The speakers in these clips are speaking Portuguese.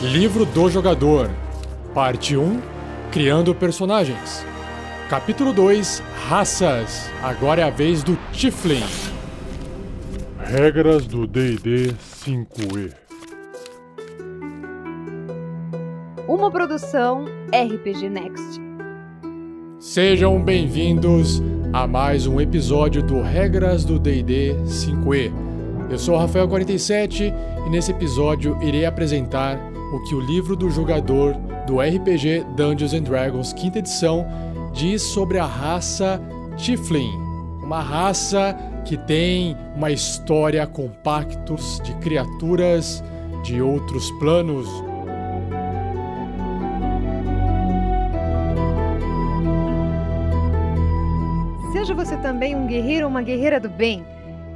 Livro do Jogador, Parte 1 Criando Personagens. Capítulo 2 Raças. Agora é a vez do Tiflin. Regras do DD 5E. Uma produção RPG Next. Sejam bem-vindos a mais um episódio do Regras do DD 5E. Eu sou o Rafael47 e nesse episódio irei apresentar o que o livro do jogador do RPG Dungeons and Dragons quinta edição diz sobre a raça Tiflin, uma raça que tem uma história com pactos de criaturas de outros planos. Seja você também um guerreiro ou uma guerreira do bem.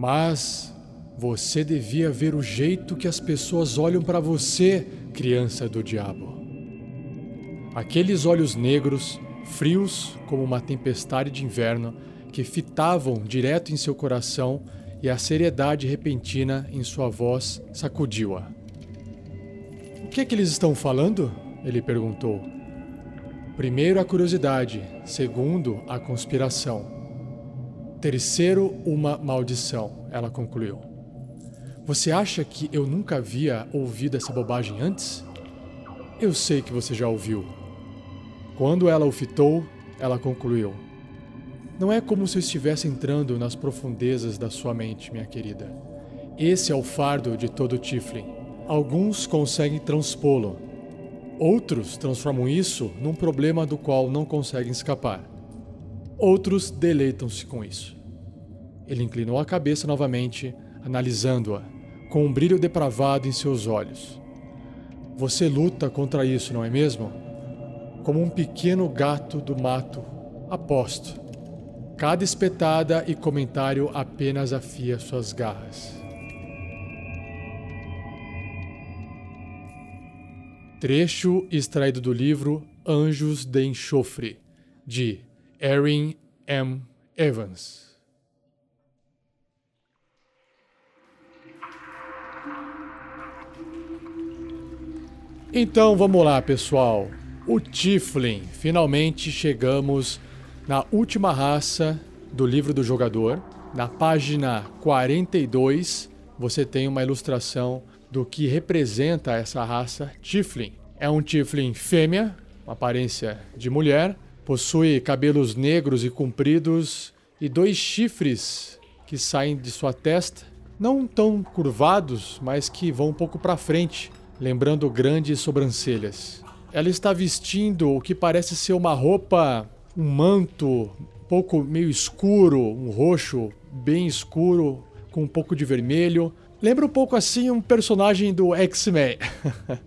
Mas você devia ver o jeito que as pessoas olham para você, criança do diabo. Aqueles olhos negros, frios como uma tempestade de inverno, que fitavam direto em seu coração e a seriedade repentina em sua voz sacudiu-a. O que é que eles estão falando? Ele perguntou. Primeiro, a curiosidade, segundo, a conspiração. Terceiro, uma maldição, ela concluiu. Você acha que eu nunca havia ouvido essa bobagem antes? Eu sei que você já ouviu. Quando ela o fitou, ela concluiu. Não é como se eu estivesse entrando nas profundezas da sua mente, minha querida. Esse é o fardo de todo Tiflin. Alguns conseguem transpô-lo. Outros transformam isso num problema do qual não conseguem escapar. Outros deleitam-se com isso. Ele inclinou a cabeça novamente, analisando-a, com um brilho depravado em seus olhos. Você luta contra isso, não é mesmo? Como um pequeno gato do mato, aposto. Cada espetada e comentário apenas afia suas garras. Trecho extraído do livro Anjos de Enxofre, de Erin M. Evans. Então vamos lá, pessoal. O Tiflin. Finalmente chegamos na última raça do livro do jogador. Na página 42, você tem uma ilustração do que representa essa raça Tiflin. É um Tiflin fêmea, uma aparência de mulher, Possui cabelos negros e compridos e dois chifres que saem de sua testa, não tão curvados, mas que vão um pouco para frente, lembrando grandes sobrancelhas. Ela está vestindo o que parece ser uma roupa, um manto um pouco meio escuro, um roxo bem escuro com um pouco de vermelho. Lembra um pouco assim um personagem do X-Men.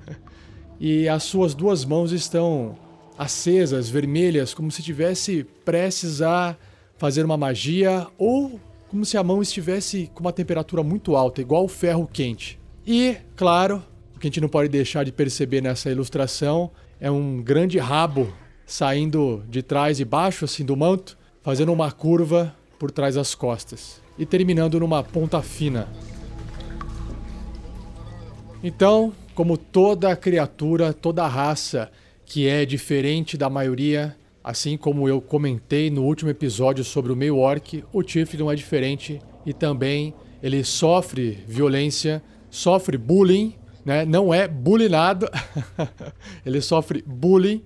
e as suas duas mãos estão acesas, vermelhas, como se estivesse prestes a fazer uma magia ou como se a mão estivesse com uma temperatura muito alta, igual o ferro quente. E, claro, o que a gente não pode deixar de perceber nessa ilustração é um grande rabo saindo de trás e baixo assim do manto, fazendo uma curva por trás das costas e terminando numa ponta fina. Então, como toda criatura, toda raça que é diferente da maioria, assim como eu comentei no último episódio sobre o meio orc, o Tiff não é diferente e também ele sofre violência, sofre bullying, né? Não é bullyingado, ele sofre bullying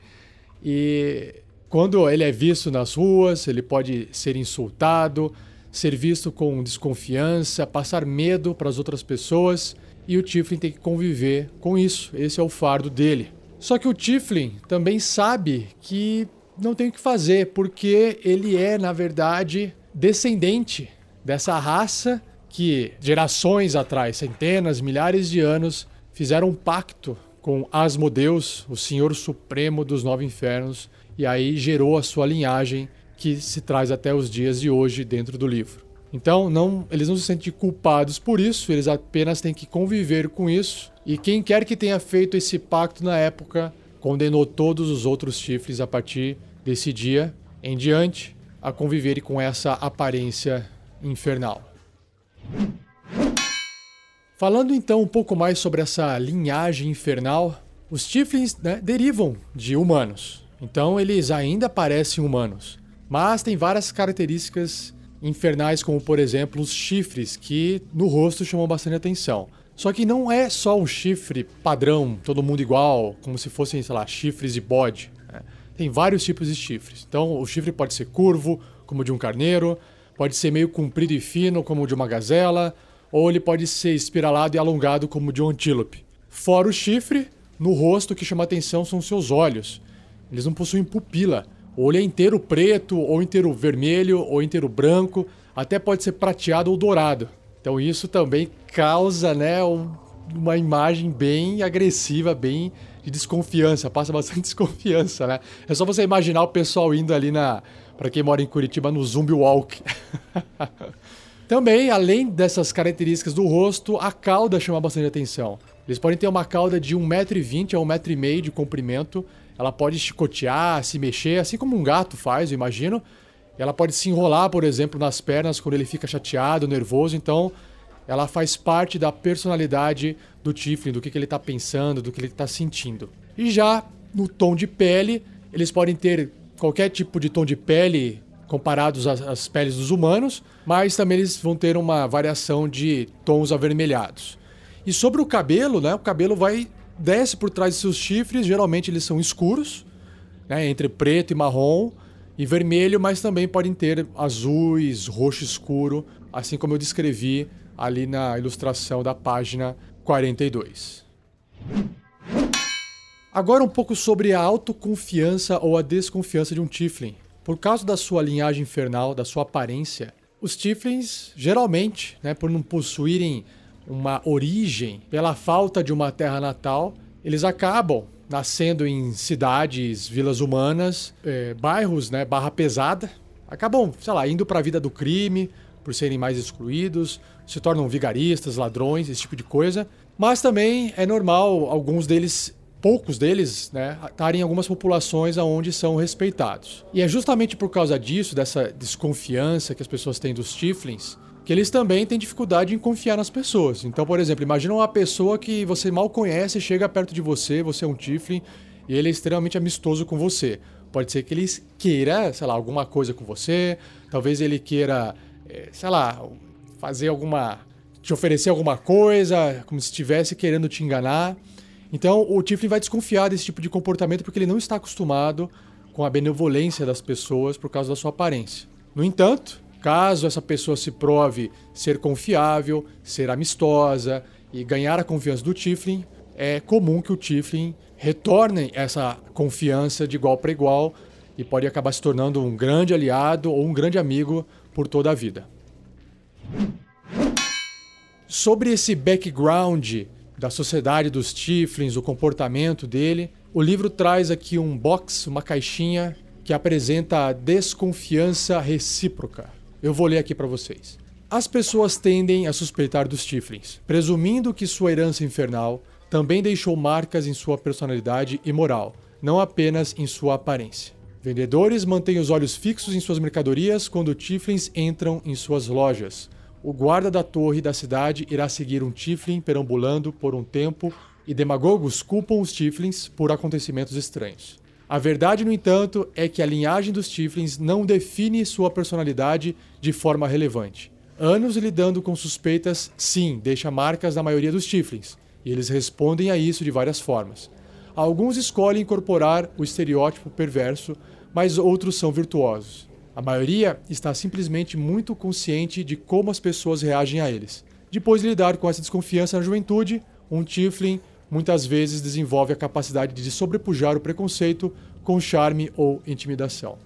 e quando ele é visto nas ruas, ele pode ser insultado, ser visto com desconfiança, passar medo para as outras pessoas e o Tiflin tem que conviver com isso. Esse é o fardo dele. Só que o Tiflin também sabe que não tem o que fazer, porque ele é, na verdade, descendente dessa raça que gerações atrás, centenas, milhares de anos, fizeram um pacto com Asmodeus, o Senhor Supremo dos Nove Infernos, e aí gerou a sua linhagem que se traz até os dias de hoje dentro do livro. Então, não, eles não se sentem culpados por isso, eles apenas têm que conviver com isso. E quem quer que tenha feito esse pacto na época condenou todos os outros chifres a partir desse dia em diante a conviverem com essa aparência infernal. Falando então um pouco mais sobre essa linhagem infernal, os Tiflins né, derivam de humanos, então eles ainda parecem humanos, mas tem várias características infernais, como por exemplo os chifres, que no rosto chamam bastante atenção. Só que não é só um chifre padrão, todo mundo igual, como se fossem, sei lá, chifres de bode. Né? Tem vários tipos de chifres. Então, o chifre pode ser curvo, como o de um carneiro, pode ser meio comprido e fino, como o de uma gazela, ou ele pode ser espiralado e alongado, como o de um antílope. Fora o chifre, no rosto o que chama atenção são seus olhos. Eles não possuem pupila. O olho é inteiro preto, ou inteiro vermelho, ou inteiro branco, até pode ser prateado ou dourado. Então isso também causa, né, um, uma imagem bem agressiva, bem de desconfiança, passa bastante desconfiança, né? É só você imaginar o pessoal indo ali na, para quem mora em Curitiba, no Zumbi Walk. Também, além dessas características do rosto, a cauda chama bastante atenção. Eles podem ter uma cauda de 1,20m a 1,5m de comprimento. Ela pode chicotear, se mexer, assim como um gato faz, eu imagino. Ela pode se enrolar, por exemplo, nas pernas quando ele fica chateado, nervoso. Então, ela faz parte da personalidade do Tiflin, do que, que ele está pensando, do que ele está sentindo. E já no tom de pele, eles podem ter qualquer tipo de tom de pele comparados às, às peles dos humanos, mas também eles vão ter uma variação de tons avermelhados. E sobre o cabelo, né? O cabelo vai desce por trás de seus chifres, geralmente eles são escuros, né, entre preto e marrom e vermelho, mas também podem ter azuis, roxo escuro, assim como eu descrevi ali na ilustração da página 42. Agora um pouco sobre a autoconfiança ou a desconfiança de um Tiflin. Por causa da sua linhagem infernal, da sua aparência, os Tiflins, geralmente, né, por não possuírem uma origem, pela falta de uma terra natal, eles acabam nascendo em cidades, vilas humanas, é, bairros, né, barra pesada, acabam, sei lá, indo para a vida do crime, por serem mais excluídos, se tornam vigaristas, ladrões, esse tipo de coisa. Mas também é normal alguns deles poucos deles, né, estarem em algumas populações onde são respeitados. E é justamente por causa disso, dessa desconfiança que as pessoas têm dos Tiflins, que eles também têm dificuldade em confiar nas pessoas. Então, por exemplo, imagina uma pessoa que você mal conhece, chega perto de você, você é um Tiflin, e ele é extremamente amistoso com você. Pode ser que ele queira, sei lá, alguma coisa com você, talvez ele queira, eh, sei lá, fazer alguma. te oferecer alguma coisa, como se estivesse querendo te enganar. Então o Tiflin vai desconfiar desse tipo de comportamento porque ele não está acostumado com a benevolência das pessoas por causa da sua aparência. No entanto, caso essa pessoa se prove ser confiável, ser amistosa e ganhar a confiança do Tiflin, é comum que o Tiflin retorne essa confiança de igual para igual e pode acabar se tornando um grande aliado ou um grande amigo por toda a vida. Sobre esse background da sociedade dos Tiflins, o comportamento dele. O livro traz aqui um box, uma caixinha que apresenta a desconfiança recíproca. Eu vou ler aqui para vocês. As pessoas tendem a suspeitar dos Tiflins, presumindo que sua herança infernal também deixou marcas em sua personalidade e moral, não apenas em sua aparência. Vendedores mantêm os olhos fixos em suas mercadorias quando Tiflins entram em suas lojas, o guarda da torre da cidade irá seguir um Tiflin perambulando por um tempo e demagogos culpam os Tiflins por acontecimentos estranhos. A verdade, no entanto, é que a linhagem dos Tiflins não define sua personalidade de forma relevante. Anos lidando com suspeitas, sim, deixa marcas na maioria dos Tiflins, e eles respondem a isso de várias formas. Alguns escolhem incorporar o estereótipo perverso, mas outros são virtuosos. A maioria está simplesmente muito consciente de como as pessoas reagem a eles. Depois de lidar com essa desconfiança na juventude, um Tiflin muitas vezes desenvolve a capacidade de sobrepujar o preconceito com charme ou intimidação.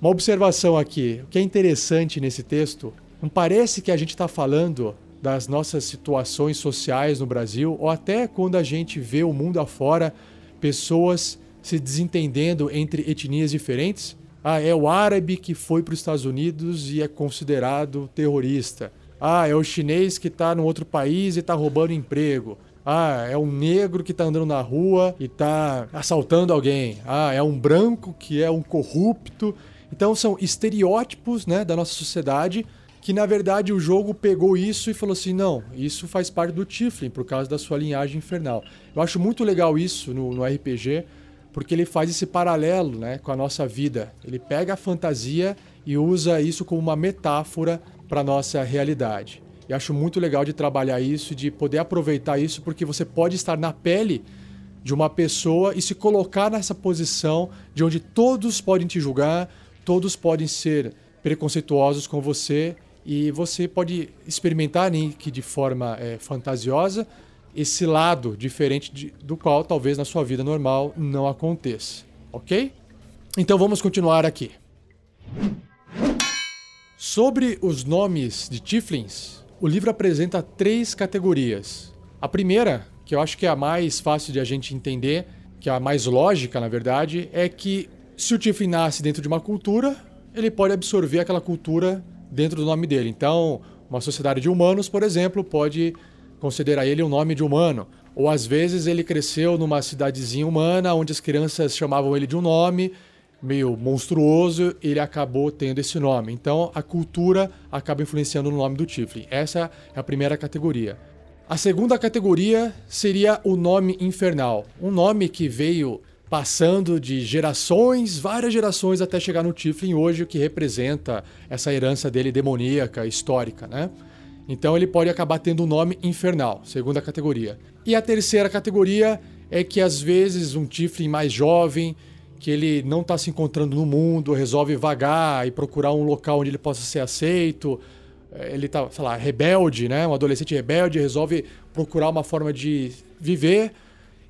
Uma observação aqui, o que é interessante nesse texto, não parece que a gente está falando das nossas situações sociais no Brasil, ou até quando a gente vê o mundo afora, pessoas se desentendendo entre etnias diferentes. Ah, é o árabe que foi para os Estados Unidos e é considerado terrorista. Ah, é o chinês que está no outro país e está roubando emprego. Ah, é um negro que está andando na rua e está assaltando alguém. Ah, é um branco que é um corrupto. Então são estereótipos né, da nossa sociedade que na verdade o jogo pegou isso e falou assim: não, isso faz parte do Tiflin por causa da sua linhagem infernal. Eu acho muito legal isso no, no RPG, porque ele faz esse paralelo né, com a nossa vida. Ele pega a fantasia e usa isso como uma metáfora para nossa realidade. E acho muito legal de trabalhar isso, de poder aproveitar isso, porque você pode estar na pele de uma pessoa e se colocar nessa posição de onde todos podem te julgar, todos podem ser preconceituosos com você e você pode experimentar nem que de forma é, fantasiosa esse lado diferente de, do qual talvez na sua vida normal não aconteça, ok? Então vamos continuar aqui. Sobre os nomes de Tiflins, o livro apresenta três categorias. A primeira, que eu acho que é a mais fácil de a gente entender, que é a mais lógica, na verdade, é que se o Tiflin nasce dentro de uma cultura, ele pode absorver aquela cultura dentro do nome dele. Então, uma sociedade de humanos, por exemplo, pode considerar ele um nome de humano. Ou às vezes ele cresceu numa cidadezinha humana onde as crianças chamavam ele de um nome meio monstruoso, ele acabou tendo esse nome. Então a cultura acaba influenciando no nome do Tiflin. Essa é a primeira categoria. A segunda categoria seria o nome infernal, um nome que veio passando de gerações, várias gerações até chegar no Tiflin hoje, o que representa essa herança dele demoníaca, histórica, né? Então ele pode acabar tendo um nome infernal, segunda categoria. E a terceira categoria é que às vezes um Tiflin mais jovem que ele não está se encontrando no mundo, resolve vagar e procurar um local onde ele possa ser aceito. É, ele está, sei lá, rebelde, né? Um adolescente rebelde resolve procurar uma forma de viver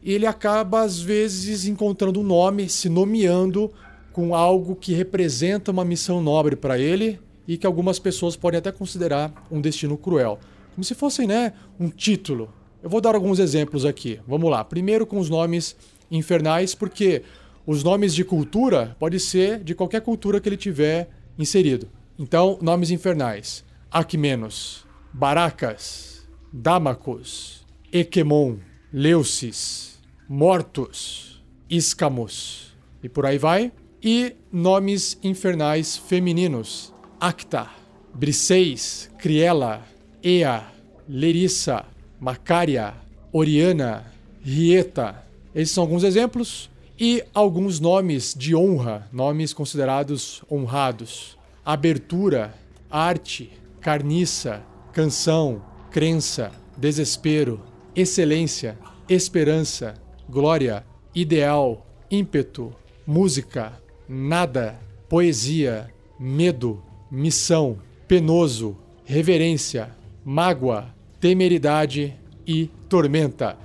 e ele acaba às vezes encontrando um nome, se nomeando com algo que representa uma missão nobre para ele e que algumas pessoas podem até considerar um destino cruel, como se fossem, né, um título. Eu vou dar alguns exemplos aqui. Vamos lá. Primeiro com os nomes infernais, porque os nomes de cultura pode ser de qualquer cultura que ele tiver inserido. Então, nomes infernais: Aquemenos, Baracas, Damacos, Equemon, Leucis, Mortos, Iscamos e por aí vai. E nomes infernais femininos: Acta, Briseis, Criela, Ea, Lerissa, Macária, Oriana, Rieta. Esses são alguns exemplos e alguns nomes de honra, nomes considerados honrados: abertura, arte, carniça, canção, crença, desespero, excelência, esperança, glória, ideal, ímpeto, música, nada, poesia, medo, missão, penoso, reverência, mágoa, temeridade e tormenta.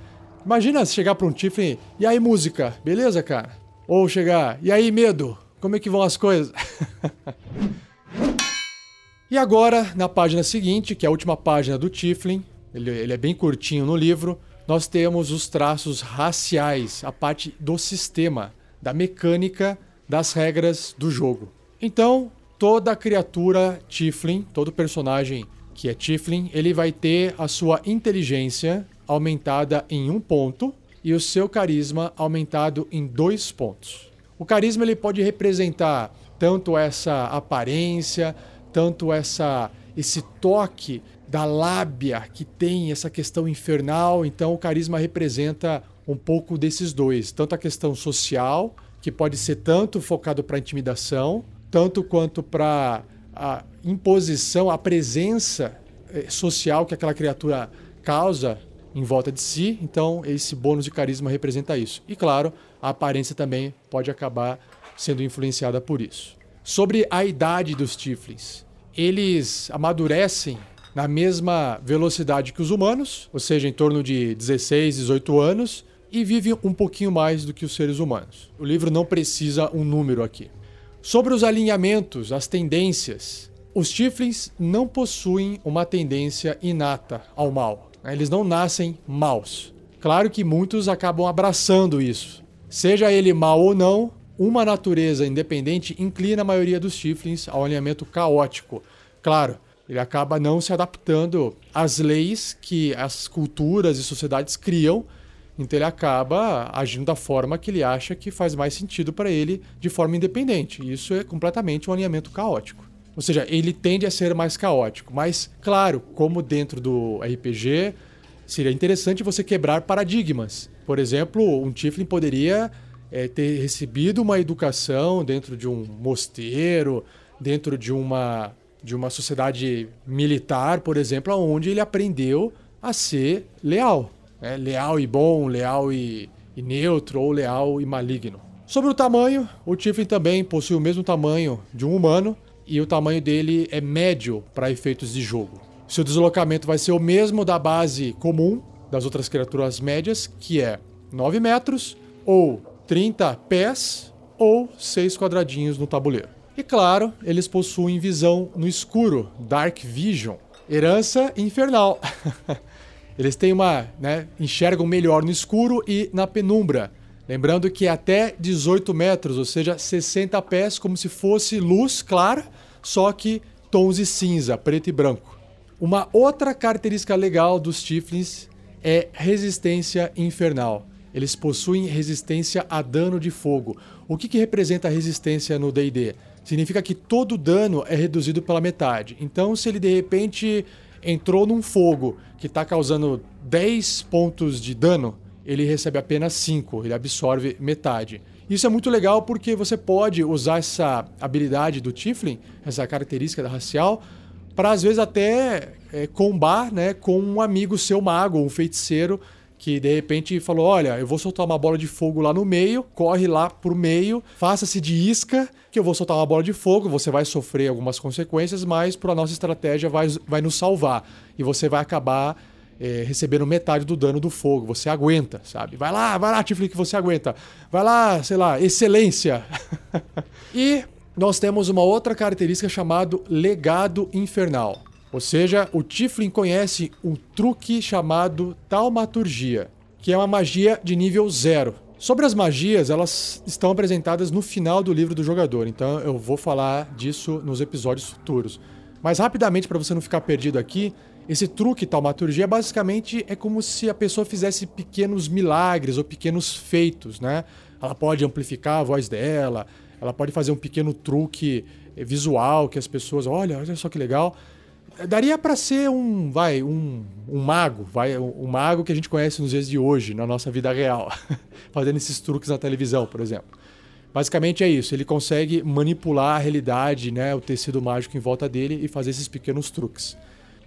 Imagina chegar para um Tiffany, e aí música, beleza, cara? Ou chegar, e aí medo, como é que vão as coisas? e agora, na página seguinte, que é a última página do Tiflin, ele, ele é bem curtinho no livro, nós temos os traços raciais, a parte do sistema, da mecânica, das regras do jogo. Então, toda criatura Tiflin, todo personagem que é Tiflin, ele vai ter a sua inteligência aumentada em um ponto e o seu carisma aumentado em dois pontos. O carisma ele pode representar tanto essa aparência, tanto essa esse toque da lábia que tem essa questão infernal. Então o carisma representa um pouco desses dois, tanto a questão social, que pode ser tanto focado para intimidação, tanto quanto para a imposição, a presença eh, social que aquela criatura causa em volta de si, então esse bônus de carisma representa isso. E claro, a aparência também pode acabar sendo influenciada por isso. Sobre a idade dos Tiflins, eles amadurecem na mesma velocidade que os humanos, ou seja, em torno de 16, 18 anos, e vivem um pouquinho mais do que os seres humanos. O livro não precisa um número aqui. Sobre os alinhamentos, as tendências, os Tiflins não possuem uma tendência inata ao mal. Eles não nascem maus. Claro que muitos acabam abraçando isso. Seja ele mal ou não, uma natureza independente inclina a maioria dos Tiflins ao alinhamento caótico. Claro, ele acaba não se adaptando às leis que as culturas e sociedades criam, então ele acaba agindo da forma que ele acha que faz mais sentido para ele de forma independente. Isso é completamente um alinhamento caótico. Ou seja, ele tende a ser mais caótico. Mas, claro, como dentro do RPG, seria interessante você quebrar paradigmas. Por exemplo, um Tiflin poderia é, ter recebido uma educação dentro de um mosteiro, dentro de uma, de uma sociedade militar, por exemplo, onde ele aprendeu a ser leal. Né? Leal e bom, leal e, e neutro, ou leal e maligno. Sobre o tamanho, o Tiflin também possui o mesmo tamanho de um humano, e o tamanho dele é médio para efeitos de jogo. Seu deslocamento vai ser o mesmo da base comum das outras criaturas médias, que é 9 metros, ou 30 pés, ou 6 quadradinhos no tabuleiro. E claro, eles possuem visão no escuro, Dark Vision, herança infernal. eles têm uma, né, enxergam melhor no escuro e na penumbra. Lembrando que é até 18 metros, ou seja, 60 pés, como se fosse luz clara, só que tons de cinza, preto e branco. Uma outra característica legal dos Tiflins é resistência infernal. Eles possuem resistência a dano de fogo. O que, que representa resistência no DD? Significa que todo dano é reduzido pela metade. Então, se ele de repente entrou num fogo que está causando 10 pontos de dano, ele recebe apenas 5, ele absorve metade. Isso é muito legal porque você pode usar essa habilidade do Tiflin, essa característica da racial, para às vezes até é, combar né, com um amigo seu mago, um feiticeiro, que de repente falou: Olha, eu vou soltar uma bola de fogo lá no meio, corre lá pro meio, faça-se de isca, que eu vou soltar uma bola de fogo, você vai sofrer algumas consequências, mas por a nossa estratégia vai, vai nos salvar. E você vai acabar é, recebendo metade do dano do fogo. Você aguenta, sabe? Vai lá, vai lá, Tiflin, que você aguenta. Vai lá, sei lá, excelência. e nós temos uma outra característica chamada legado infernal. Ou seja, o Tiflin conhece um truque chamado taumaturgia, que é uma magia de nível zero. Sobre as magias, elas estão apresentadas no final do livro do jogador, então eu vou falar disso nos episódios futuros. Mas rapidamente, para você não ficar perdido aqui, esse truque taumaturgia basicamente é como se a pessoa fizesse pequenos milagres ou pequenos feitos, né? Ela pode amplificar a voz dela, ela pode fazer um pequeno truque visual que as pessoas, olha, olha só que legal. Daria para ser um, vai, um, um mago, vai, um, um mago que a gente conhece nos dias de hoje, na nossa vida real, fazendo esses truques na televisão, por exemplo. Basicamente é isso, ele consegue manipular a realidade, né, o tecido mágico em volta dele e fazer esses pequenos truques.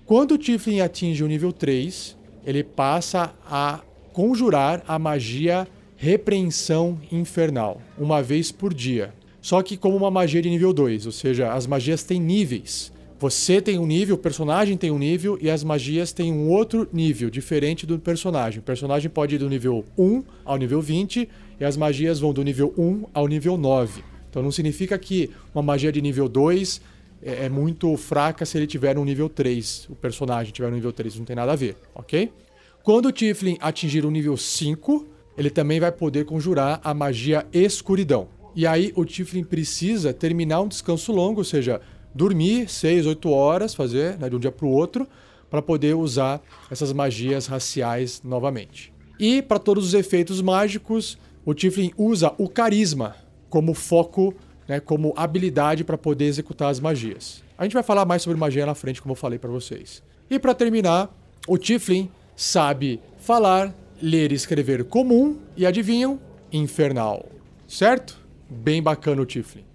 Quando o Tiflin atinge o nível 3, ele passa a conjurar a magia Repreensão Infernal, uma vez por dia. Só que como uma magia de nível 2, ou seja, as magias têm níveis. Você tem um nível, o personagem tem um nível e as magias têm um outro nível, diferente do personagem. O personagem pode ir do nível 1 ao nível 20 e as magias vão do nível 1 ao nível 9. Então não significa que uma magia de nível 2 é, é muito fraca se ele tiver um nível 3, o personagem tiver um nível 3, não tem nada a ver, ok? Quando o Tiflin atingir o nível 5, ele também vai poder conjurar a magia escuridão. E aí o Tiflin precisa terminar um descanso longo, ou seja, dormir 6, 8 horas, fazer né, de um dia para o outro, para poder usar essas magias raciais novamente. E para todos os efeitos mágicos, o Tiflin usa o carisma como foco né, como habilidade para poder executar as magias. A gente vai falar mais sobre magia na frente, como eu falei para vocês. E para terminar, o Tiflin sabe falar, ler e escrever comum e adivinham? Infernal. Certo? Bem bacana o Tiflin.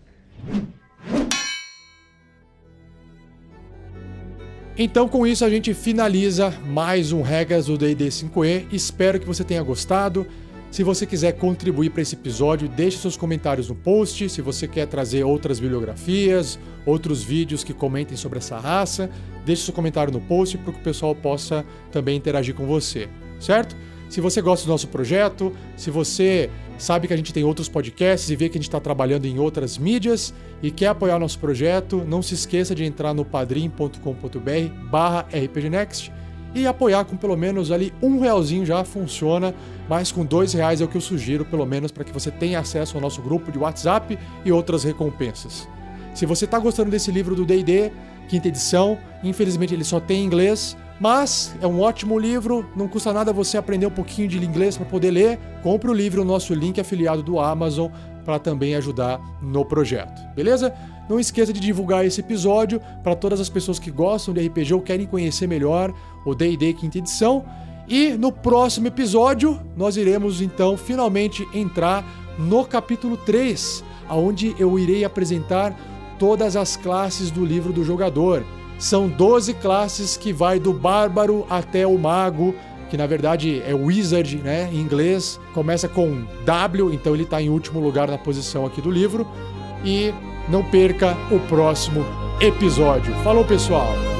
Então, com isso, a gente finaliza mais um Regras do D&D 5e. Espero que você tenha gostado. Se você quiser contribuir para esse episódio, deixe seus comentários no post. Se você quer trazer outras bibliografias, outros vídeos que comentem sobre essa raça, deixe seu comentário no post para que o pessoal possa também interagir com você, certo? Se você gosta do nosso projeto, se você sabe que a gente tem outros podcasts e vê que a gente está trabalhando em outras mídias e quer apoiar nosso projeto, não se esqueça de entrar no padrim.com.br barra rpgnext e apoiar com pelo menos ali um realzinho já funciona, mas com dois reais é o que eu sugiro, pelo menos para que você tenha acesso ao nosso grupo de WhatsApp e outras recompensas. Se você está gostando desse livro do D&D, quinta edição, infelizmente ele só tem em inglês, mas é um ótimo livro, não custa nada você aprender um pouquinho de inglês para poder ler. Compre o livro, o nosso link afiliado do Amazon, para também ajudar no projeto, beleza? Não esqueça de divulgar esse episódio para todas as pessoas que gostam de RPG ou querem conhecer melhor o D&D quinta edição. E no próximo episódio, nós iremos então finalmente entrar no capítulo 3, onde eu irei apresentar todas as classes do livro do jogador. São 12 classes que vai do bárbaro até o mago, que na verdade é wizard, né, em inglês. Começa com W, então ele está em último lugar na posição aqui do livro. E não perca o próximo episódio. Falou, pessoal!